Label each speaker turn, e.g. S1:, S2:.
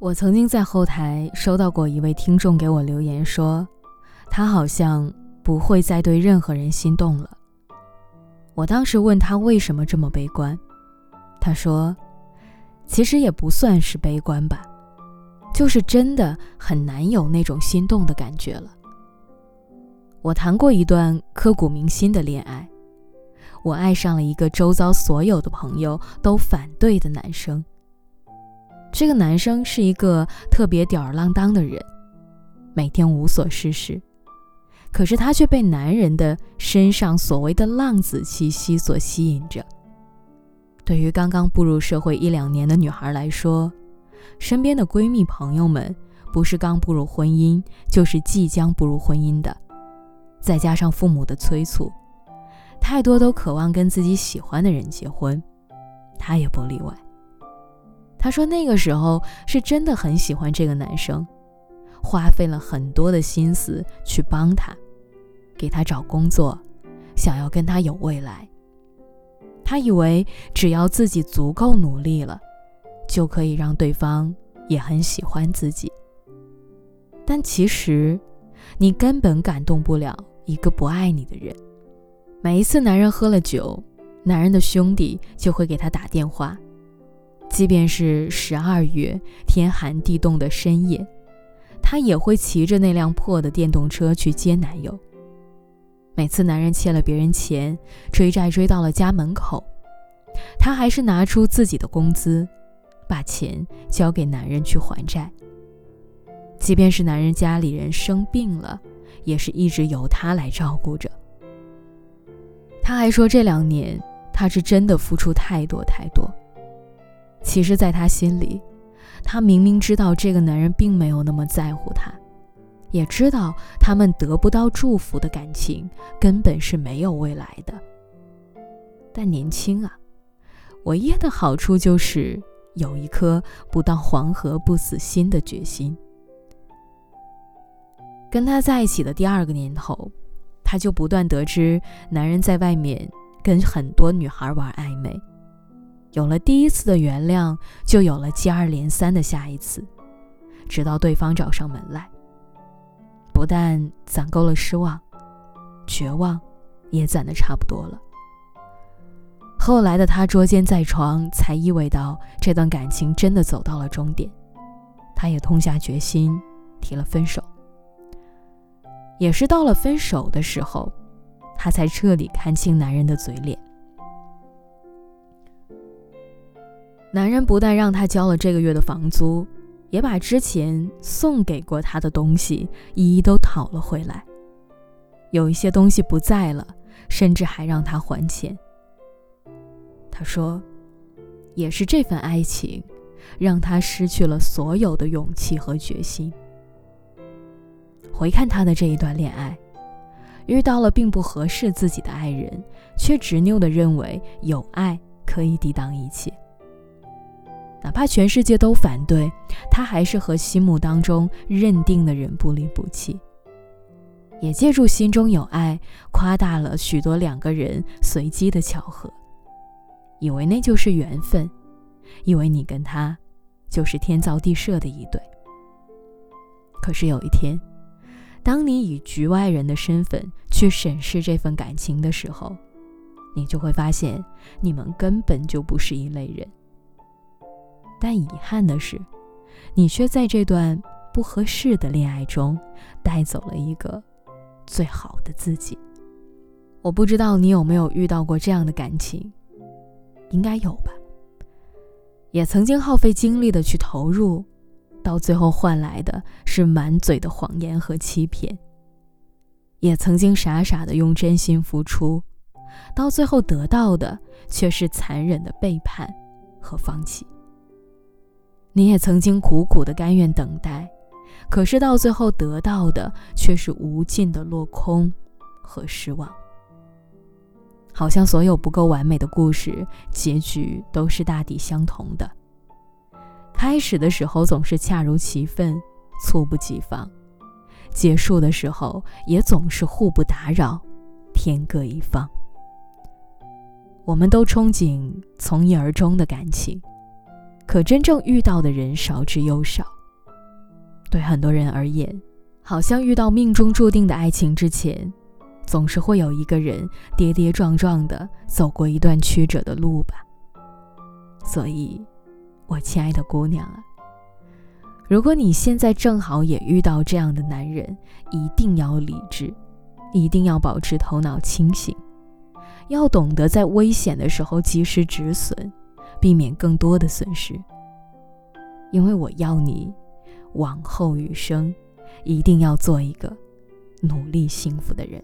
S1: 我曾经在后台收到过一位听众给我留言说，他好像不会再对任何人心动了。我当时问他为什么这么悲观，他说，其实也不算是悲观吧，就是真的很难有那种心动的感觉了。我谈过一段刻骨铭心的恋爱，我爱上了一个周遭所有的朋友都反对的男生。这个男生是一个特别吊儿郎当的人，每天无所事事，可是他却被男人的身上所谓的浪子气息所吸引着。对于刚刚步入社会一两年的女孩来说，身边的闺蜜朋友们不是刚步入婚姻，就是即将步入婚姻的，再加上父母的催促，太多都渴望跟自己喜欢的人结婚，她也不例外。她说：“那个时候是真的很喜欢这个男生，花费了很多的心思去帮他，给他找工作，想要跟他有未来。他以为只要自己足够努力了，就可以让对方也很喜欢自己。但其实，你根本感动不了一个不爱你的人。每一次男人喝了酒，男人的兄弟就会给他打电话。”即便是十二月天寒地冻的深夜，她也会骑着那辆破的电动车去接男友。每次男人欠了别人钱，追债追到了家门口，她还是拿出自己的工资，把钱交给男人去还债。即便是男人家里人生病了，也是一直由他来照顾着。他还说，这两年他是真的付出太多太多。其实，在他心里，他明明知道这个男人并没有那么在乎他，也知道他们得不到祝福的感情根本是没有未来的。但年轻啊，唯一的好处就是有一颗不到黄河不死心的决心。跟他在一起的第二个年头，他就不断得知男人在外面跟很多女孩玩暧昧。有了第一次的原谅，就有了接二连三的下一次，直到对方找上门来。不但攒够了失望，绝望也攒得差不多了。后来的他捉奸在床，才意味到这段感情真的走到了终点。他也痛下决心提了分手。也是到了分手的时候，他才彻底看清男人的嘴脸。男人不但让他交了这个月的房租，也把之前送给过他的东西一一都讨了回来。有一些东西不在了，甚至还让他还钱。他说：“也是这份爱情，让他失去了所有的勇气和决心。”回看他的这一段恋爱，遇到了并不合适自己的爱人，却执拗地认为有爱可以抵挡一切。哪怕全世界都反对，他还是和心目当中认定的人不离不弃。也借助心中有爱，夸大了许多两个人随机的巧合，以为那就是缘分，以为你跟他就是天造地设的一对。可是有一天，当你以局外人的身份去审视这份感情的时候，你就会发现，你们根本就不是一类人。但遗憾的是，你却在这段不合适的恋爱中带走了一个最好的自己。我不知道你有没有遇到过这样的感情，应该有吧？也曾经耗费精力的去投入，到最后换来的是满嘴的谎言和欺骗；也曾经傻傻的用真心付出，到最后得到的却是残忍的背叛和放弃。你也曾经苦苦的甘愿等待，可是到最后得到的却是无尽的落空和失望。好像所有不够完美的故事，结局都是大抵相同的。开始的时候总是恰如其分，猝不及防；结束的时候也总是互不打扰，天各一方。我们都憧憬从一而终的感情。可真正遇到的人少之又少。对很多人而言，好像遇到命中注定的爱情之前，总是会有一个人跌跌撞撞的走过一段曲折的路吧。所以，我亲爱的姑娘啊，如果你现在正好也遇到这样的男人，一定要理智，一定要保持头脑清醒，要懂得在危险的时候及时止损，避免更多的损失。因为我要你，往后余生，一定要做一个努力幸福的人。